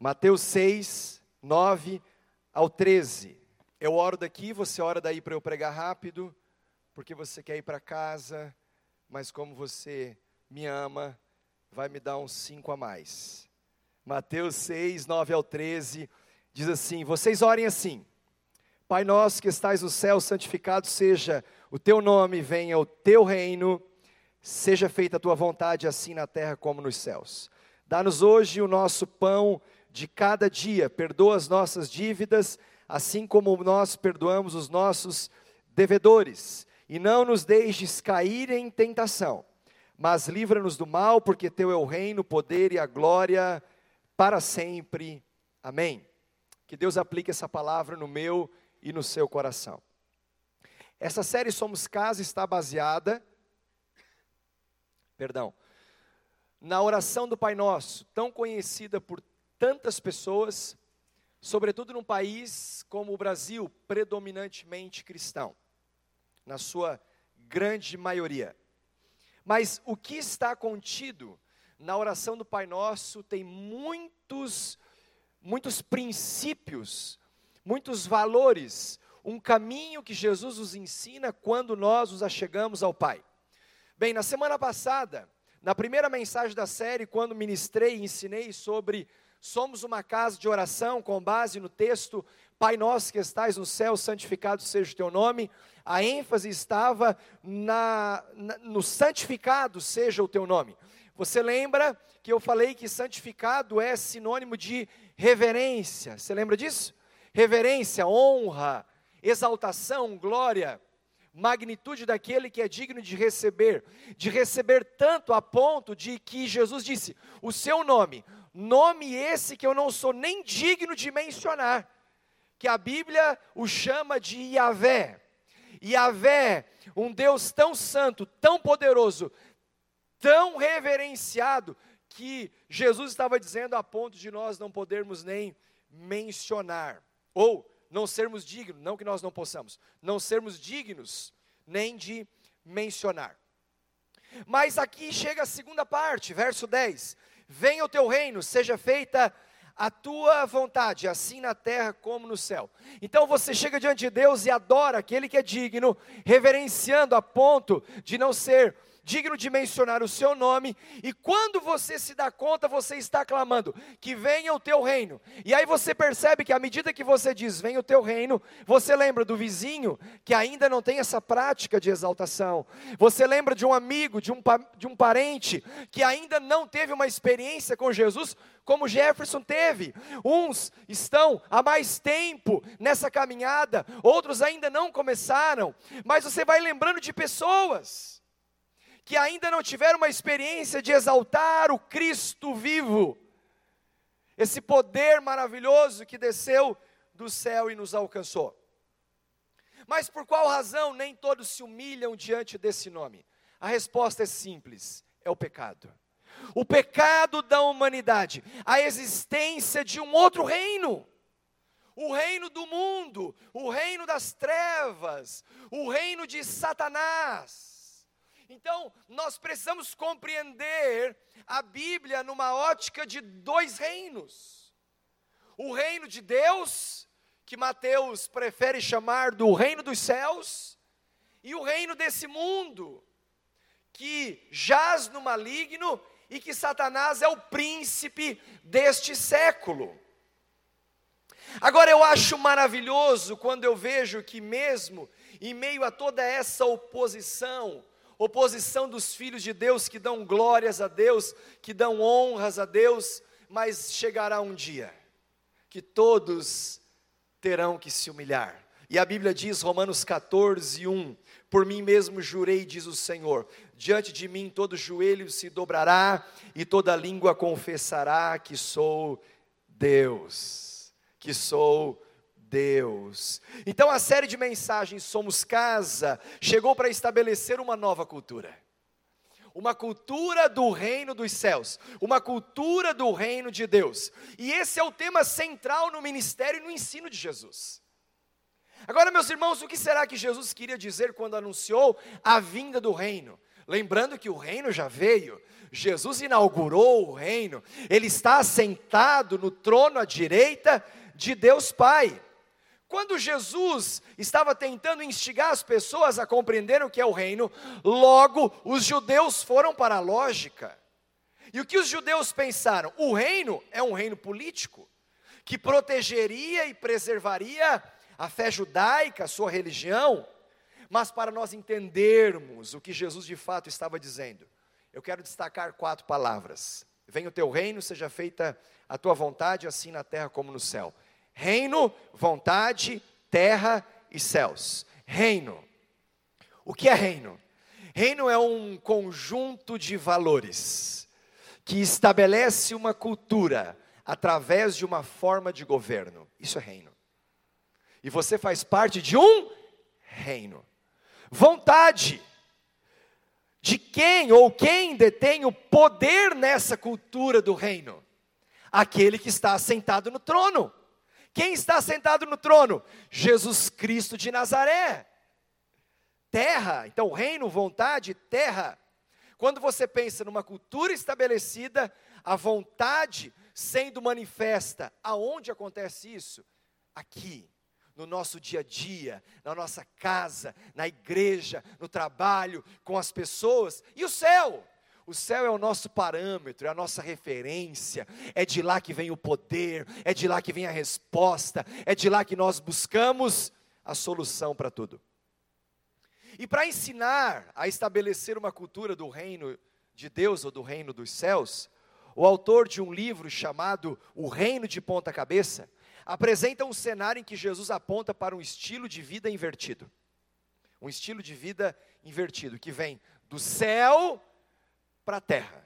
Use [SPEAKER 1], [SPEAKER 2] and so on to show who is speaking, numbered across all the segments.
[SPEAKER 1] Mateus 6, 9 ao 13. Eu oro daqui, você ora daí para eu pregar rápido, porque você quer ir para casa, mas como você me ama, vai me dar uns cinco a mais. Mateus 6, 9 ao 13, diz assim: Vocês orem assim, Pai nosso que estais no céu, santificado seja o teu nome, venha o teu reino, seja feita a tua vontade, assim na terra como nos céus. Dá-nos hoje o nosso pão de cada dia, perdoa as nossas dívidas, assim como nós perdoamos os nossos devedores, e não nos deixes cair em tentação, mas livra-nos do mal, porque teu é o reino, o poder e a glória para sempre. Amém. Que Deus aplique essa palavra no meu e no seu coração. Essa série Somos Casa está baseada, perdão, na oração do Pai Nosso, tão conhecida por tantas pessoas, sobretudo num país como o Brasil, predominantemente cristão, na sua grande maioria. Mas o que está contido na oração do Pai Nosso tem muitos muitos princípios, muitos valores, um caminho que Jesus nos ensina quando nós nos achegamos ao Pai. Bem, na semana passada, na primeira mensagem da série, quando ministrei e ensinei sobre Somos uma casa de oração com base no texto Pai nosso que estais no céu, santificado seja o teu nome. A ênfase estava na, na, no santificado seja o teu nome. Você lembra que eu falei que santificado é sinônimo de reverência? Você lembra disso? Reverência, honra, exaltação, glória, magnitude daquele que é digno de receber, de receber tanto a ponto de que Jesus disse: O seu nome, nome esse que eu não sou nem digno de mencionar, que a Bíblia o chama de Yahvé. Yahvé, um Deus tão santo, tão poderoso, tão reverenciado, que Jesus estava dizendo a ponto de nós não podermos nem mencionar, ou não sermos dignos, não que nós não possamos, não sermos dignos nem de mencionar. Mas aqui chega a segunda parte, verso 10: Venha o teu reino, seja feita a tua vontade, assim na terra como no céu. Então você chega diante de Deus e adora aquele que é digno, reverenciando a ponto de não ser digno de mencionar o seu nome, e quando você se dá conta, você está clamando que venha o teu reino. E aí você percebe que à medida que você diz venha o teu reino, você lembra do vizinho que ainda não tem essa prática de exaltação. Você lembra de um amigo, de um, de um parente que ainda não teve uma experiência com Jesus como Jefferson teve. Uns estão há mais tempo nessa caminhada, outros ainda não começaram, mas você vai lembrando de pessoas que ainda não tiveram uma experiência de exaltar o Cristo vivo, esse poder maravilhoso que desceu do céu e nos alcançou. Mas por qual razão nem todos se humilham diante desse nome? A resposta é simples: é o pecado. O pecado da humanidade, a existência de um outro reino o reino do mundo, o reino das trevas, o reino de Satanás. Então, nós precisamos compreender a Bíblia numa ótica de dois reinos: o reino de Deus, que Mateus prefere chamar do reino dos céus, e o reino desse mundo, que jaz no maligno e que Satanás é o príncipe deste século. Agora eu acho maravilhoso quando eu vejo que, mesmo em meio a toda essa oposição, oposição dos filhos de Deus que dão glórias a Deus, que dão honras a Deus, mas chegará um dia que todos terão que se humilhar. E a Bíblia diz, Romanos 14, 1: Por mim mesmo jurei, diz o Senhor, diante de mim todo joelho se dobrará e toda língua confessará que sou Deus, que sou Deus. Então a série de mensagens Somos Casa chegou para estabelecer uma nova cultura. Uma cultura do reino dos céus, uma cultura do reino de Deus. E esse é o tema central no ministério e no ensino de Jesus. Agora, meus irmãos, o que será que Jesus queria dizer quando anunciou a vinda do reino? Lembrando que o reino já veio, Jesus inaugurou o reino, ele está sentado no trono à direita de Deus Pai. Quando Jesus estava tentando instigar as pessoas a compreender o que é o reino, logo os judeus foram para a lógica. E o que os judeus pensaram? O reino é um reino político, que protegeria e preservaria a fé judaica, a sua religião. Mas para nós entendermos o que Jesus de fato estava dizendo, eu quero destacar quatro palavras. Venha o teu reino, seja feita a tua vontade, assim na terra como no céu. Reino, vontade, terra e céus. Reino. O que é reino? Reino é um conjunto de valores que estabelece uma cultura através de uma forma de governo. Isso é reino. E você faz parte de um reino. Vontade. De quem ou quem detém o poder nessa cultura do reino? Aquele que está sentado no trono. Quem está sentado no trono? Jesus Cristo de Nazaré. Terra, então reino, vontade, terra. Quando você pensa numa cultura estabelecida, a vontade sendo manifesta, aonde acontece isso? Aqui, no nosso dia a dia, na nossa casa, na igreja, no trabalho, com as pessoas, e o céu. O céu é o nosso parâmetro, é a nossa referência, é de lá que vem o poder, é de lá que vem a resposta, é de lá que nós buscamos a solução para tudo. E para ensinar a estabelecer uma cultura do reino de Deus ou do reino dos céus, o autor de um livro chamado O Reino de Ponta Cabeça apresenta um cenário em que Jesus aponta para um estilo de vida invertido. Um estilo de vida invertido que vem do céu para a terra.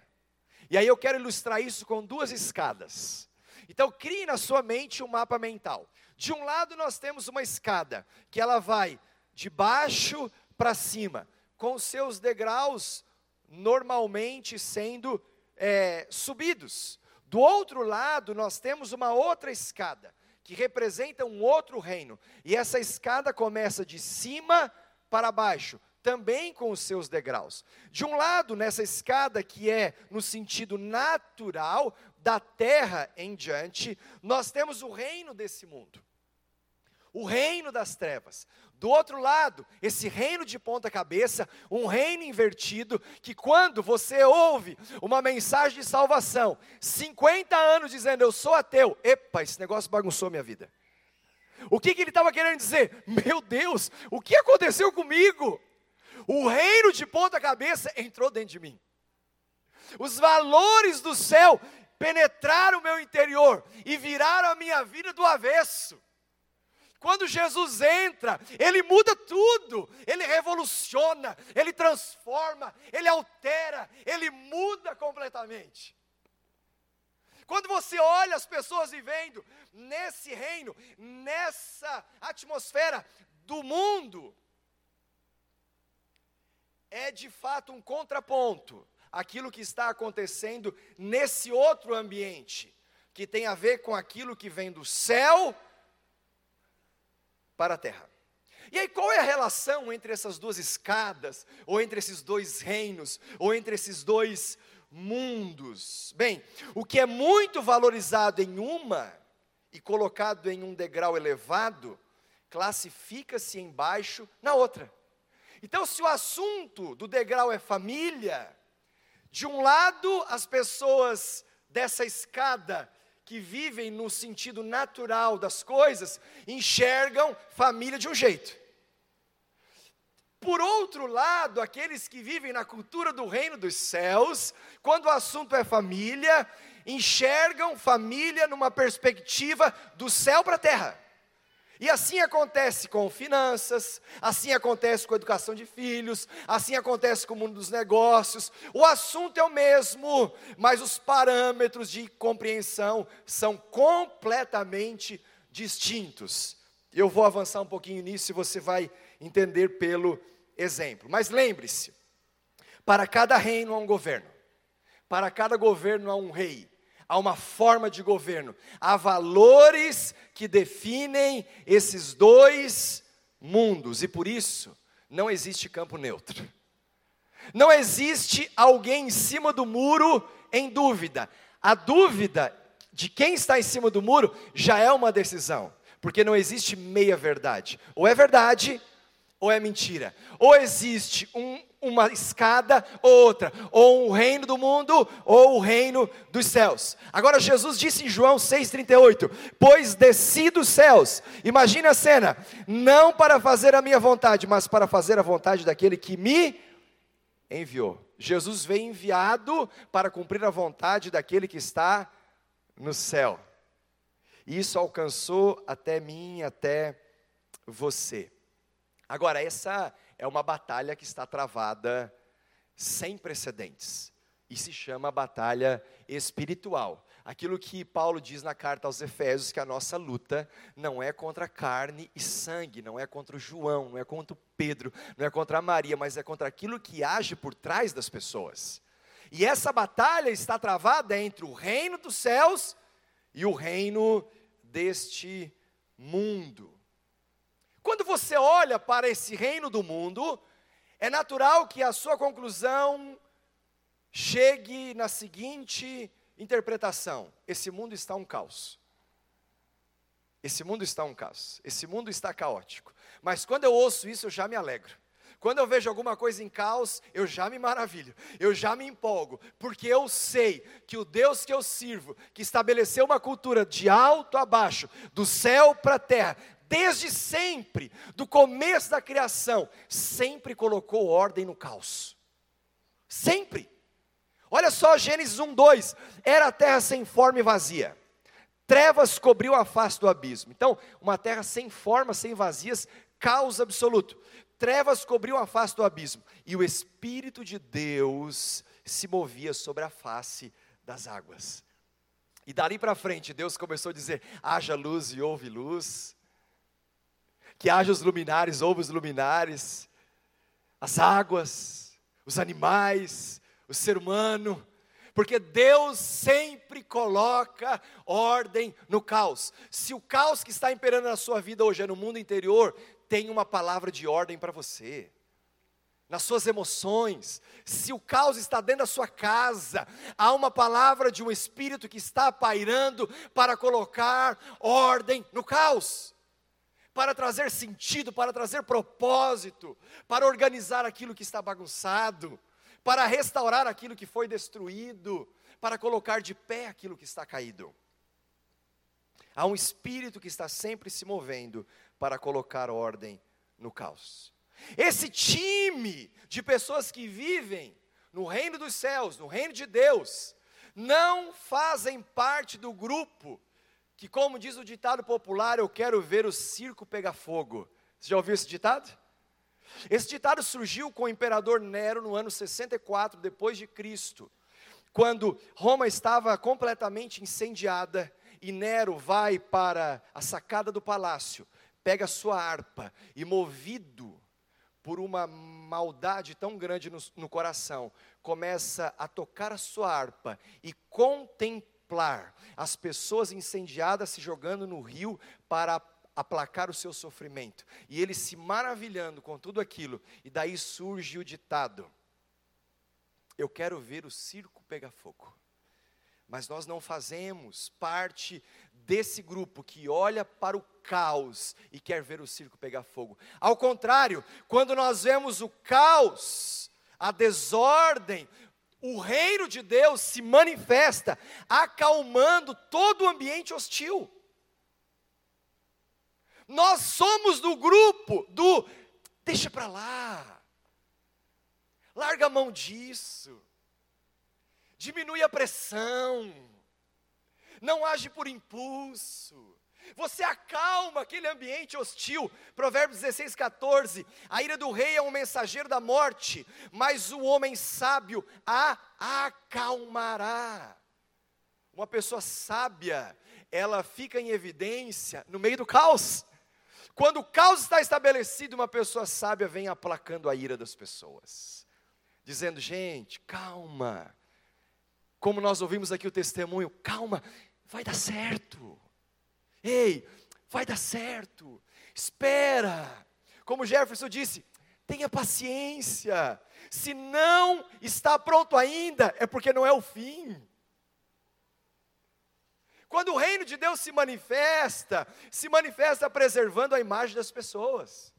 [SPEAKER 1] E aí eu quero ilustrar isso com duas escadas. Então crie na sua mente um mapa mental. De um lado nós temos uma escada que ela vai de baixo para cima, com seus degraus normalmente sendo é, subidos. Do outro lado nós temos uma outra escada que representa um outro reino. E essa escada começa de cima para baixo, também com os seus degraus. De um lado, nessa escada que é no sentido natural, da terra em diante, nós temos o reino desse mundo. O reino das trevas. Do outro lado, esse reino de ponta cabeça, um reino invertido, que quando você ouve uma mensagem de salvação, 50 anos dizendo eu sou ateu, epa, esse negócio bagunçou minha vida. O que, que ele estava querendo dizer? Meu Deus, o que aconteceu comigo? O reino de ponta cabeça entrou dentro de mim. Os valores do céu penetraram o meu interior e viraram a minha vida do avesso. Quando Jesus entra, ele muda tudo, ele revoluciona, ele transforma, ele altera, ele muda completamente. Quando você olha as pessoas vivendo nesse reino, nessa atmosfera do mundo, é de fato um contraponto aquilo que está acontecendo nesse outro ambiente, que tem a ver com aquilo que vem do céu para a terra. E aí, qual é a relação entre essas duas escadas, ou entre esses dois reinos, ou entre esses dois mundos? Bem, o que é muito valorizado em uma e colocado em um degrau elevado, classifica-se embaixo na outra. Então, se o assunto do degrau é família, de um lado, as pessoas dessa escada que vivem no sentido natural das coisas enxergam família de um jeito. Por outro lado, aqueles que vivem na cultura do reino dos céus, quando o assunto é família, enxergam família numa perspectiva do céu para a terra. E assim acontece com finanças, assim acontece com a educação de filhos, assim acontece com o mundo dos negócios. O assunto é o mesmo, mas os parâmetros de compreensão são completamente distintos. Eu vou avançar um pouquinho nisso e você vai entender pelo exemplo. Mas lembre-se: para cada reino há um governo, para cada governo há um rei há uma forma de governo, há valores que definem esses dois mundos, e por isso não existe campo neutro. Não existe alguém em cima do muro em dúvida. A dúvida de quem está em cima do muro já é uma decisão, porque não existe meia verdade. Ou é verdade ou é mentira. Ou existe um, uma escada ou outra, ou o reino do mundo ou o reino dos céus. Agora Jesus disse em João 6:38: "Pois desci dos céus". Imagine a cena, não para fazer a minha vontade, mas para fazer a vontade daquele que me enviou. Jesus veio enviado para cumprir a vontade daquele que está no céu. Isso alcançou até mim, até você. Agora, essa é uma batalha que está travada sem precedentes e se chama batalha espiritual. Aquilo que Paulo diz na carta aos Efésios, que a nossa luta não é contra carne e sangue, não é contra o João, não é contra o Pedro, não é contra a Maria, mas é contra aquilo que age por trás das pessoas. E essa batalha está travada entre o reino dos céus e o reino deste mundo. Quando você olha para esse reino do mundo, é natural que a sua conclusão chegue na seguinte interpretação: esse mundo está um caos. Esse mundo está um caos. Esse mundo está caótico. Mas quando eu ouço isso, eu já me alegro. Quando eu vejo alguma coisa em caos, eu já me maravilho, eu já me empolgo, porque eu sei que o Deus que eu sirvo, que estabeleceu uma cultura de alto a baixo, do céu para a terra, desde sempre, do começo da criação, sempre colocou ordem no caos. Sempre. Olha só Gênesis 1, 2: era a terra sem forma e vazia, trevas cobriu a face do abismo. Então, uma terra sem forma, sem vazias, caos absoluto. Trevas cobriu a face do abismo, e o Espírito de Deus se movia sobre a face das águas. E dali para frente, Deus começou a dizer: haja luz e houve luz, que haja os luminares, houve os luminares, as águas, os animais, o ser humano, porque Deus sempre coloca ordem no caos. Se o caos que está imperando na sua vida hoje é no mundo interior, tem uma palavra de ordem para você. Nas suas emoções, se o caos está dentro da sua casa, há uma palavra de um espírito que está pairando para colocar ordem no caos, para trazer sentido, para trazer propósito, para organizar aquilo que está bagunçado para restaurar aquilo que foi destruído, para colocar de pé aquilo que está caído. Há um espírito que está sempre se movendo para colocar ordem no caos. Esse time de pessoas que vivem no reino dos céus, no reino de Deus, não fazem parte do grupo que, como diz o ditado popular, eu quero ver o circo pegar fogo. Você já ouviu esse ditado? Esse ditado surgiu com o imperador Nero no ano 64 depois de Cristo, quando Roma estava completamente incendiada e Nero vai para a sacada do palácio, pega sua harpa e movido por uma maldade tão grande no, no coração, começa a tocar a sua harpa e contemplar as pessoas incendiadas se jogando no rio para aplacar o seu sofrimento. E ele se maravilhando com tudo aquilo, e daí surge o ditado: Eu quero ver o circo pegar fogo. Mas nós não fazemos parte desse grupo que olha para o caos e quer ver o circo pegar fogo. Ao contrário, quando nós vemos o caos, a desordem, o reino de Deus se manifesta, acalmando todo o ambiente hostil. Nós somos do grupo do deixa para lá. Larga a mão disso. Diminui a pressão. Não age por impulso. Você acalma aquele ambiente hostil. Provérbios 16, 14. A ira do rei é um mensageiro da morte, mas o homem sábio a acalmará. Uma pessoa sábia, ela fica em evidência no meio do caos. Quando o caos está estabelecido, uma pessoa sábia vem aplacando a ira das pessoas, dizendo: gente, calma. Como nós ouvimos aqui o testemunho, calma, vai dar certo. Ei, vai dar certo. Espera. Como Jefferson disse, Tenha paciência. Se não está pronto ainda, é porque não é o fim. Quando o reino de Deus se manifesta, se manifesta preservando a imagem das pessoas.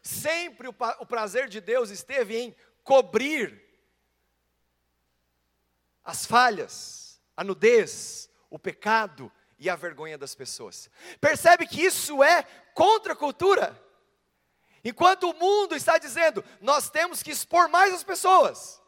[SPEAKER 1] Sempre o, o prazer de Deus esteve em cobrir as falhas, a nudez, o pecado e a vergonha das pessoas. Percebe que isso é contra a cultura. Enquanto o mundo está dizendo, nós temos que expor mais as pessoas.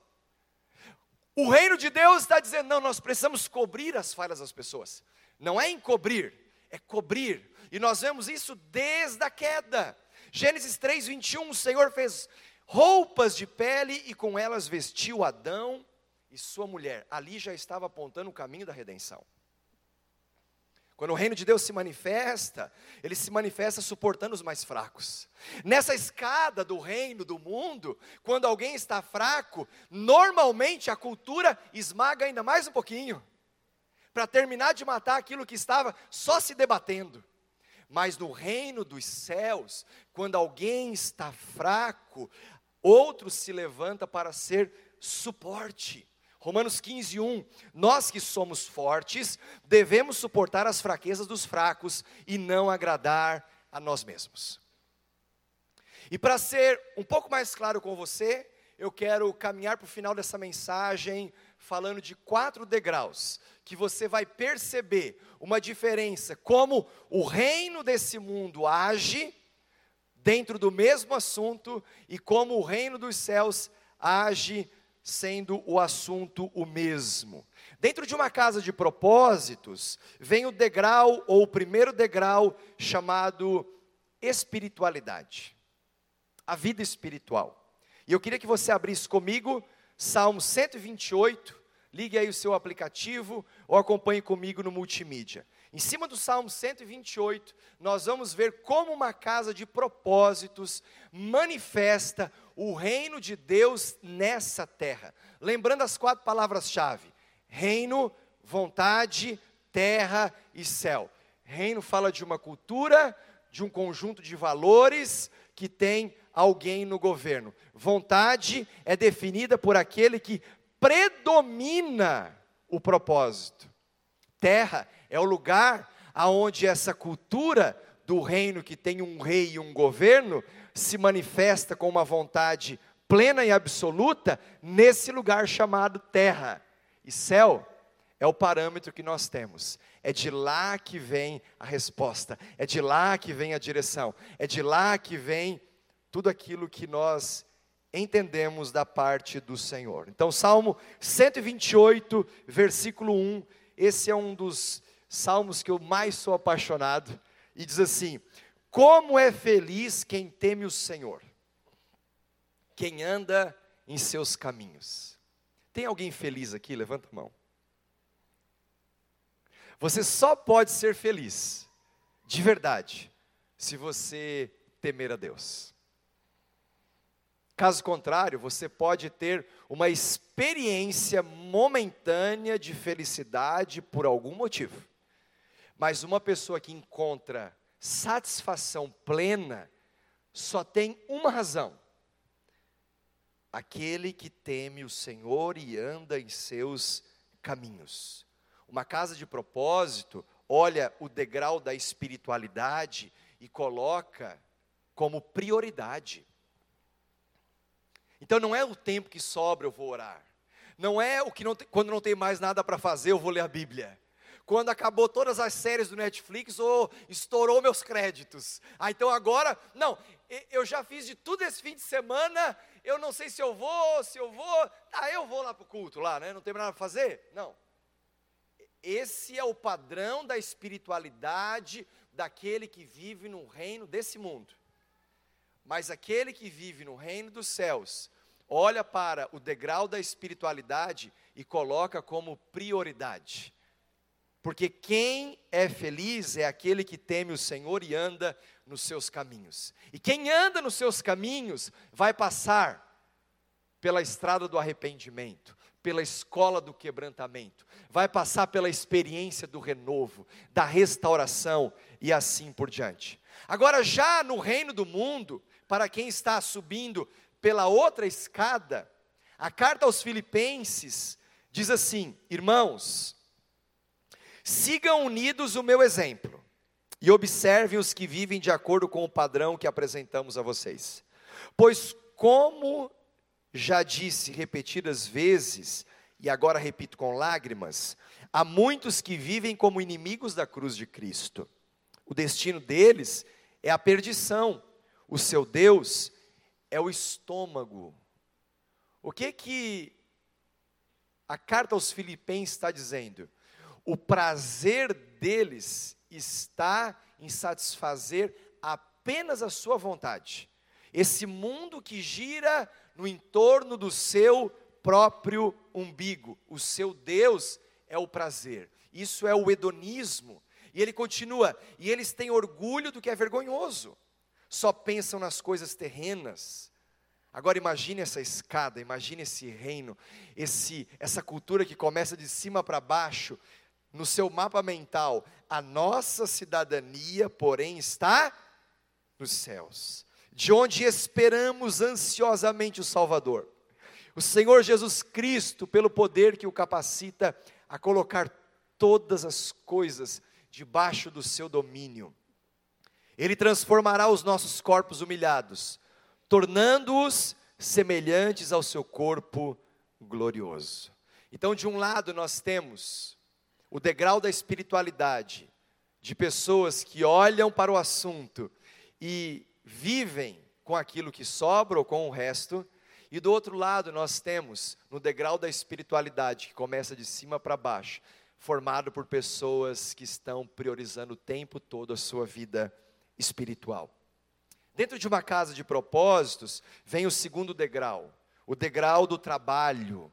[SPEAKER 1] O reino de Deus está dizendo: não, nós precisamos cobrir as falhas das pessoas. Não é encobrir, é cobrir. E nós vemos isso desde a queda. Gênesis 3, 21, o Senhor fez roupas de pele e com elas vestiu Adão e sua mulher. Ali já estava apontando o caminho da redenção. Quando o reino de Deus se manifesta, ele se manifesta suportando os mais fracos. Nessa escada do reino do mundo, quando alguém está fraco, normalmente a cultura esmaga ainda mais um pouquinho, para terminar de matar aquilo que estava só se debatendo. Mas no reino dos céus, quando alguém está fraco, outro se levanta para ser suporte. Romanos 15, 1. Nós que somos fortes, devemos suportar as fraquezas dos fracos e não agradar a nós mesmos. E para ser um pouco mais claro com você, eu quero caminhar para o final dessa mensagem falando de quatro degraus, que você vai perceber uma diferença, como o reino desse mundo age dentro do mesmo assunto e como o reino dos céus age sendo o assunto o mesmo. Dentro de uma casa de propósitos, vem o degrau, ou o primeiro degrau, chamado espiritualidade. A vida espiritual. E eu queria que você abrisse comigo Salmo 128, ligue aí o seu aplicativo ou acompanhe comigo no multimídia. Em cima do Salmo 128, nós vamos ver como uma casa de propósitos manifesta o reino de Deus nessa terra. Lembrando as quatro palavras-chave: reino, vontade, terra e céu. Reino fala de uma cultura, de um conjunto de valores que tem alguém no governo. Vontade é definida por aquele que predomina o propósito. Terra é o lugar aonde essa cultura do reino que tem um rei e um governo se manifesta com uma vontade plena e absoluta nesse lugar chamado terra. E céu é o parâmetro que nós temos. É de lá que vem a resposta, é de lá que vem a direção, é de lá que vem tudo aquilo que nós entendemos da parte do Senhor. Então, Salmo 128, versículo 1, esse é um dos salmos que eu mais sou apaixonado, e diz assim: como é feliz quem teme o Senhor, quem anda em seus caminhos. Tem alguém feliz aqui? Levanta a mão. Você só pode ser feliz, de verdade, se você temer a Deus. Caso contrário, você pode ter uma experiência momentânea de felicidade por algum motivo. Mas uma pessoa que encontra satisfação plena só tem uma razão: aquele que teme o Senhor e anda em seus caminhos. Uma casa de propósito olha o degrau da espiritualidade e coloca como prioridade. Então não é o tempo que sobra eu vou orar. Não é o que não quando não tem mais nada para fazer eu vou ler a Bíblia quando acabou todas as séries do Netflix ou estourou meus créditos. Ah, então agora, não, eu já fiz de tudo esse fim de semana, eu não sei se eu vou, se eu vou, ah, eu vou lá para o culto, lá, né? Não tem nada para fazer? Não. Esse é o padrão da espiritualidade daquele que vive no reino desse mundo. Mas aquele que vive no reino dos céus, olha para o degrau da espiritualidade e coloca como prioridade. Porque quem é feliz é aquele que teme o Senhor e anda nos seus caminhos. E quem anda nos seus caminhos vai passar pela estrada do arrependimento, pela escola do quebrantamento, vai passar pela experiência do renovo, da restauração e assim por diante. Agora, já no reino do mundo, para quem está subindo pela outra escada, a carta aos Filipenses diz assim: Irmãos, sigam unidos o meu exemplo e observem os que vivem de acordo com o padrão que apresentamos a vocês. Pois, como já disse repetidas vezes, e agora repito com lágrimas, há muitos que vivem como inimigos da cruz de Cristo. O destino deles é a perdição, o seu Deus é o estômago. O que que a carta aos Filipenses está dizendo? O prazer deles está em satisfazer apenas a sua vontade. Esse mundo que gira no entorno do seu próprio umbigo. O seu Deus é o prazer. Isso é o hedonismo. E ele continua: e eles têm orgulho do que é vergonhoso. Só pensam nas coisas terrenas. Agora imagine essa escada, imagine esse reino, esse essa cultura que começa de cima para baixo, no seu mapa mental, a nossa cidadania, porém, está nos céus, de onde esperamos ansiosamente o Salvador. O Senhor Jesus Cristo, pelo poder que o capacita a colocar todas as coisas debaixo do seu domínio. Ele transformará os nossos corpos humilhados, tornando-os semelhantes ao seu corpo glorioso. Então, de um lado, nós temos o degrau da espiritualidade, de pessoas que olham para o assunto e vivem com aquilo que sobra ou com o resto, e do outro lado nós temos no degrau da espiritualidade, que começa de cima para baixo, formado por pessoas que estão priorizando o tempo todo a sua vida espiritual. Dentro de uma casa de propósitos, vem o segundo degrau, o degrau do trabalho,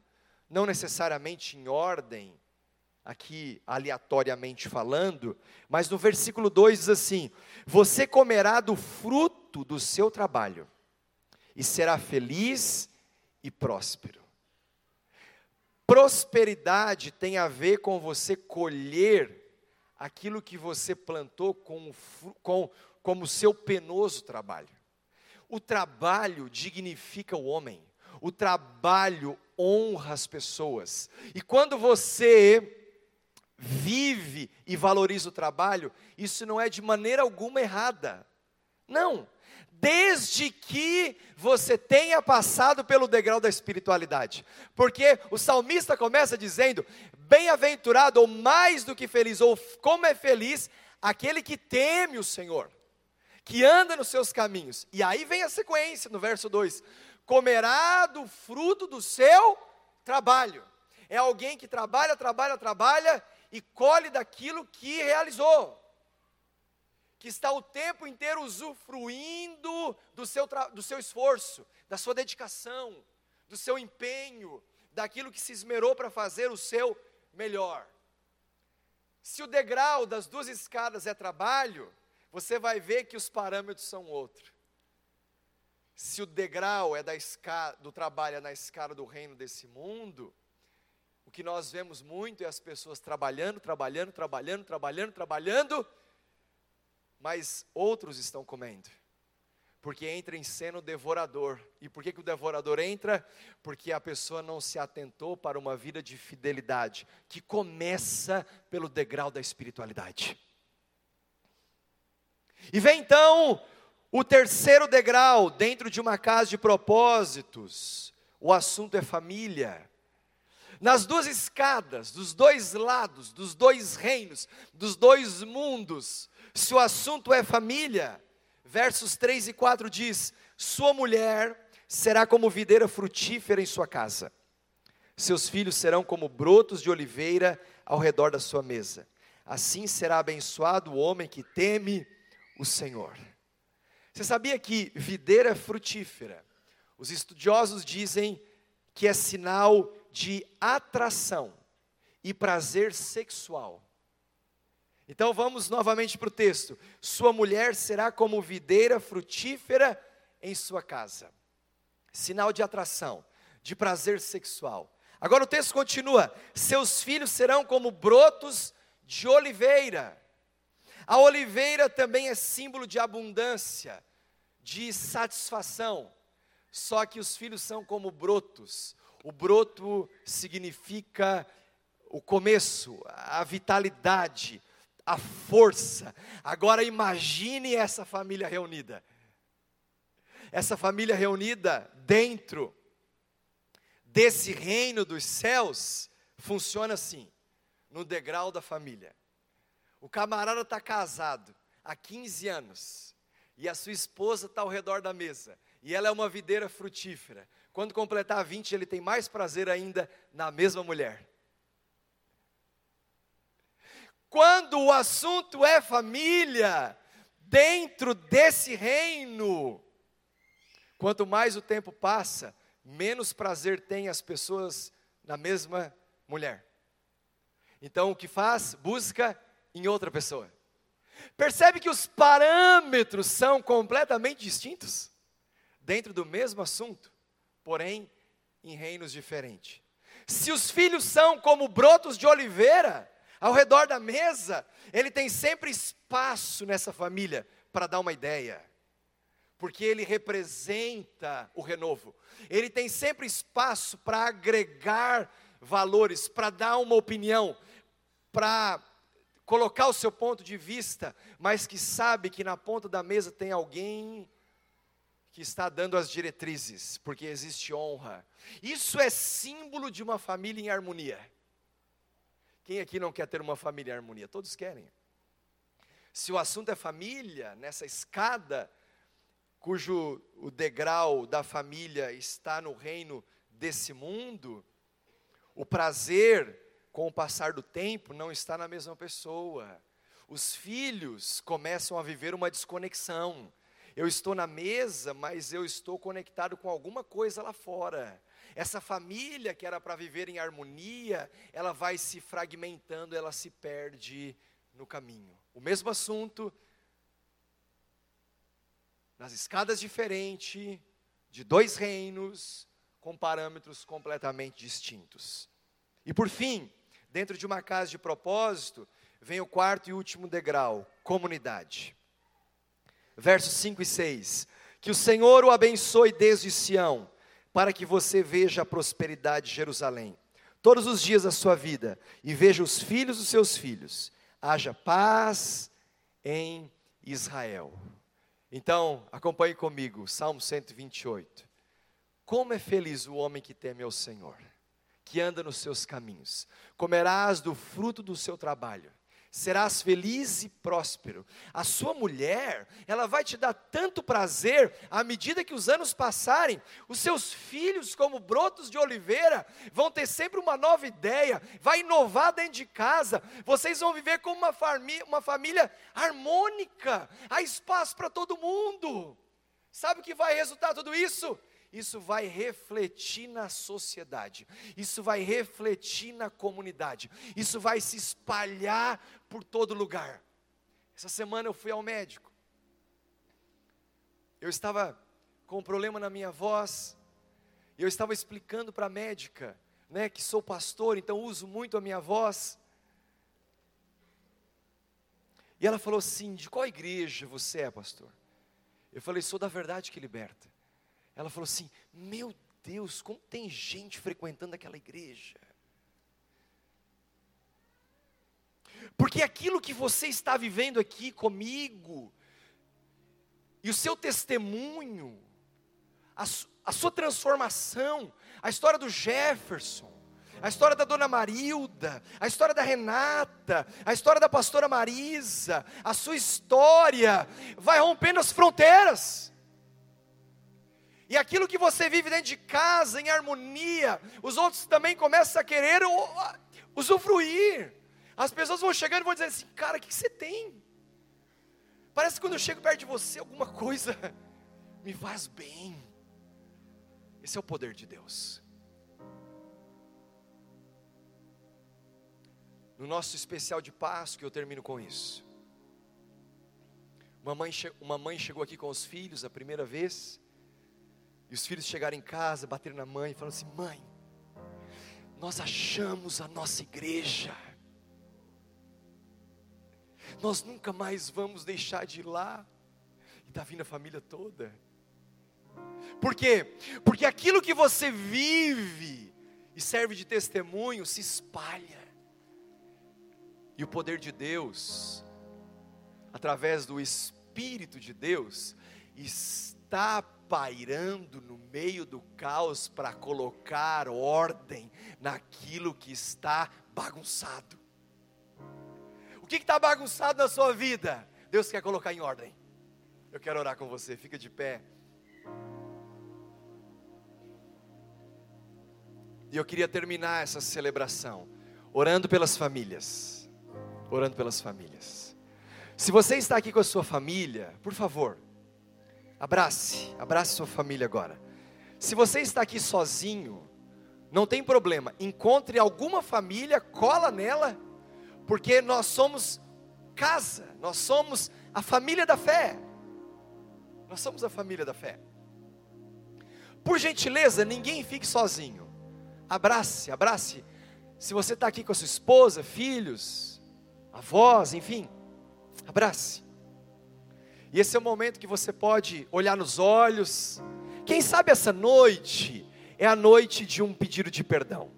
[SPEAKER 1] não necessariamente em ordem, aqui aleatoriamente falando, mas no versículo 2 diz assim: Você comerá do fruto do seu trabalho e será feliz e próspero. Prosperidade tem a ver com você colher aquilo que você plantou com, com, como seu penoso trabalho. O trabalho dignifica o homem, o trabalho honra as pessoas. E quando você vive e valoriza o trabalho, isso não é de maneira alguma errada. Não. Desde que você tenha passado pelo degrau da espiritualidade. Porque o salmista começa dizendo: Bem-aventurado, ou mais do que feliz, ou como é feliz aquele que teme o Senhor, que anda nos seus caminhos. E aí vem a sequência no verso 2: Comerá do fruto do seu trabalho. É alguém que trabalha, trabalha, trabalha e colhe daquilo que realizou, que está o tempo inteiro usufruindo do seu, do seu esforço, da sua dedicação, do seu empenho, daquilo que se esmerou para fazer o seu melhor. Se o degrau das duas escadas é trabalho, você vai ver que os parâmetros são outros. Se o degrau é da escada, do trabalho é na escala do reino desse mundo, o que nós vemos muito é as pessoas trabalhando, trabalhando, trabalhando, trabalhando, trabalhando, mas outros estão comendo. Porque entra em cena o devorador. E por que, que o devorador entra? Porque a pessoa não se atentou para uma vida de fidelidade, que começa pelo degrau da espiritualidade. E vem então o terceiro degrau, dentro de uma casa de propósitos. O assunto é família. Nas duas escadas, dos dois lados, dos dois reinos, dos dois mundos, se o assunto é família, versos 3 e 4 diz: Sua mulher será como videira frutífera em sua casa, seus filhos serão como brotos de oliveira ao redor da sua mesa. Assim será abençoado o homem que teme o Senhor. Você sabia que videira frutífera, os estudiosos dizem que é sinal de atração e prazer sexual. Então vamos novamente para o texto. Sua mulher será como videira frutífera em sua casa. Sinal de atração, de prazer sexual. Agora o texto continua: seus filhos serão como brotos de oliveira. A oliveira também é símbolo de abundância, de satisfação. Só que os filhos são como brotos. O broto significa o começo, a vitalidade, a força. Agora imagine essa família reunida. Essa família reunida dentro desse reino dos céus funciona assim, no degrau da família. O camarada está casado há 15 anos e a sua esposa está ao redor da mesa e ela é uma videira frutífera. Quando completar 20, ele tem mais prazer ainda na mesma mulher. Quando o assunto é família, dentro desse reino, quanto mais o tempo passa, menos prazer tem as pessoas na mesma mulher. Então o que faz? Busca em outra pessoa. Percebe que os parâmetros são completamente distintos dentro do mesmo assunto, porém em reinos diferentes. Se os filhos são como brotos de oliveira, ao redor da mesa, ele tem sempre espaço nessa família para dar uma ideia, porque ele representa o renovo. Ele tem sempre espaço para agregar valores, para dar uma opinião, para colocar o seu ponto de vista, mas que sabe que na ponta da mesa tem alguém que está dando as diretrizes, porque existe honra. Isso é símbolo de uma família em harmonia. Quem aqui não quer ter uma família em harmonia? Todos querem. Se o assunto é família, nessa escada, cujo o degrau da família está no reino desse mundo, o prazer com o passar do tempo não está na mesma pessoa. Os filhos começam a viver uma desconexão. Eu estou na mesa, mas eu estou conectado com alguma coisa lá fora. Essa família que era para viver em harmonia, ela vai se fragmentando, ela se perde no caminho. O mesmo assunto, nas escadas diferentes, de dois reinos, com parâmetros completamente distintos. E por fim, dentro de uma casa de propósito, vem o quarto e último degrau: comunidade. Versos 5 e 6. Que o Senhor o abençoe desde Sião para que você veja a prosperidade de Jerusalém todos os dias da sua vida e veja os filhos dos seus filhos. Haja paz em Israel. Então, acompanhe comigo, Salmo 128. Como é feliz o homem que teme ao Senhor, que anda nos seus caminhos. Comerás do fruto do seu trabalho serás feliz e próspero. A sua mulher, ela vai te dar tanto prazer à medida que os anos passarem. Os seus filhos, como brotos de oliveira, vão ter sempre uma nova ideia, vai inovar dentro de casa. Vocês vão viver como uma, família, uma família harmônica. Há espaço para todo mundo. Sabe o que vai resultar tudo isso? Isso vai refletir na sociedade, isso vai refletir na comunidade, isso vai se espalhar por todo lugar. Essa semana eu fui ao médico, eu estava com um problema na minha voz, eu estava explicando para a médica, né, que sou pastor, então uso muito a minha voz. E ela falou assim: De qual igreja você é, pastor? Eu falei: Sou da verdade que liberta. Ela falou assim: Meu Deus, como tem gente frequentando aquela igreja. Porque aquilo que você está vivendo aqui comigo, e o seu testemunho, a, a sua transformação, a história do Jefferson, a história da dona Marilda, a história da Renata, a história da pastora Marisa, a sua história vai rompendo as fronteiras. E aquilo que você vive dentro de casa, em harmonia, os outros também começam a querer usufruir. As pessoas vão chegando e vão dizer assim: Cara, o que você tem? Parece que quando eu chego perto de você, alguma coisa me faz bem. Esse é o poder de Deus. No nosso especial de Páscoa, eu termino com isso. Uma mãe, uma mãe chegou aqui com os filhos a primeira vez. E os filhos chegaram em casa, bateram na mãe e falaram assim: Mãe, nós achamos a nossa igreja. Nós nunca mais vamos deixar de ir lá. está vindo a família toda. Por quê? Porque aquilo que você vive e serve de testemunho se espalha. E o poder de Deus, através do Espírito de Deus, está pairando no meio do caos para colocar ordem naquilo que está bagunçado. O que está bagunçado na sua vida? Deus quer colocar em ordem. Eu quero orar com você, fica de pé. E eu queria terminar essa celebração orando pelas famílias. Orando pelas famílias. Se você está aqui com a sua família, por favor, abrace, abrace sua família agora. Se você está aqui sozinho, não tem problema, encontre alguma família, cola nela, porque nós somos casa, nós somos a família da fé. Nós somos a família da fé. Por gentileza, ninguém fique sozinho. Abrace, abrace. Se você está aqui com a sua esposa, filhos, avós, enfim, abrace. E esse é o momento que você pode olhar nos olhos. Quem sabe essa noite é a noite de um pedido de perdão.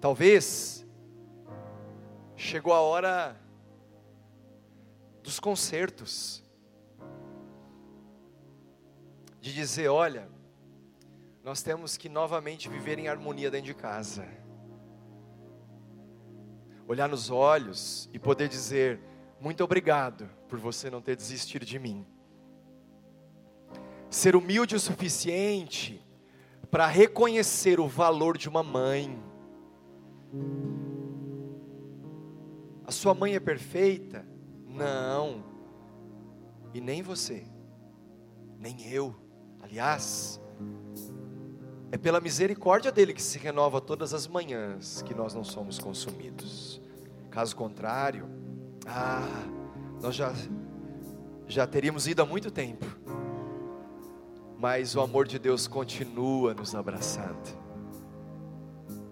[SPEAKER 1] Talvez chegou a hora dos concertos de dizer: olha, nós temos que novamente viver em harmonia dentro de casa. Olhar nos olhos e poder dizer: muito obrigado por você não ter desistido de mim. Ser humilde o suficiente para reconhecer o valor de uma mãe. A sua mãe é perfeita? Não. E nem você, nem eu. Aliás, é pela misericórdia dele que se renova todas as manhãs que nós não somos consumidos. Caso contrário, ah, nós já já teríamos ido há muito tempo. Mas o amor de Deus continua nos abraçando.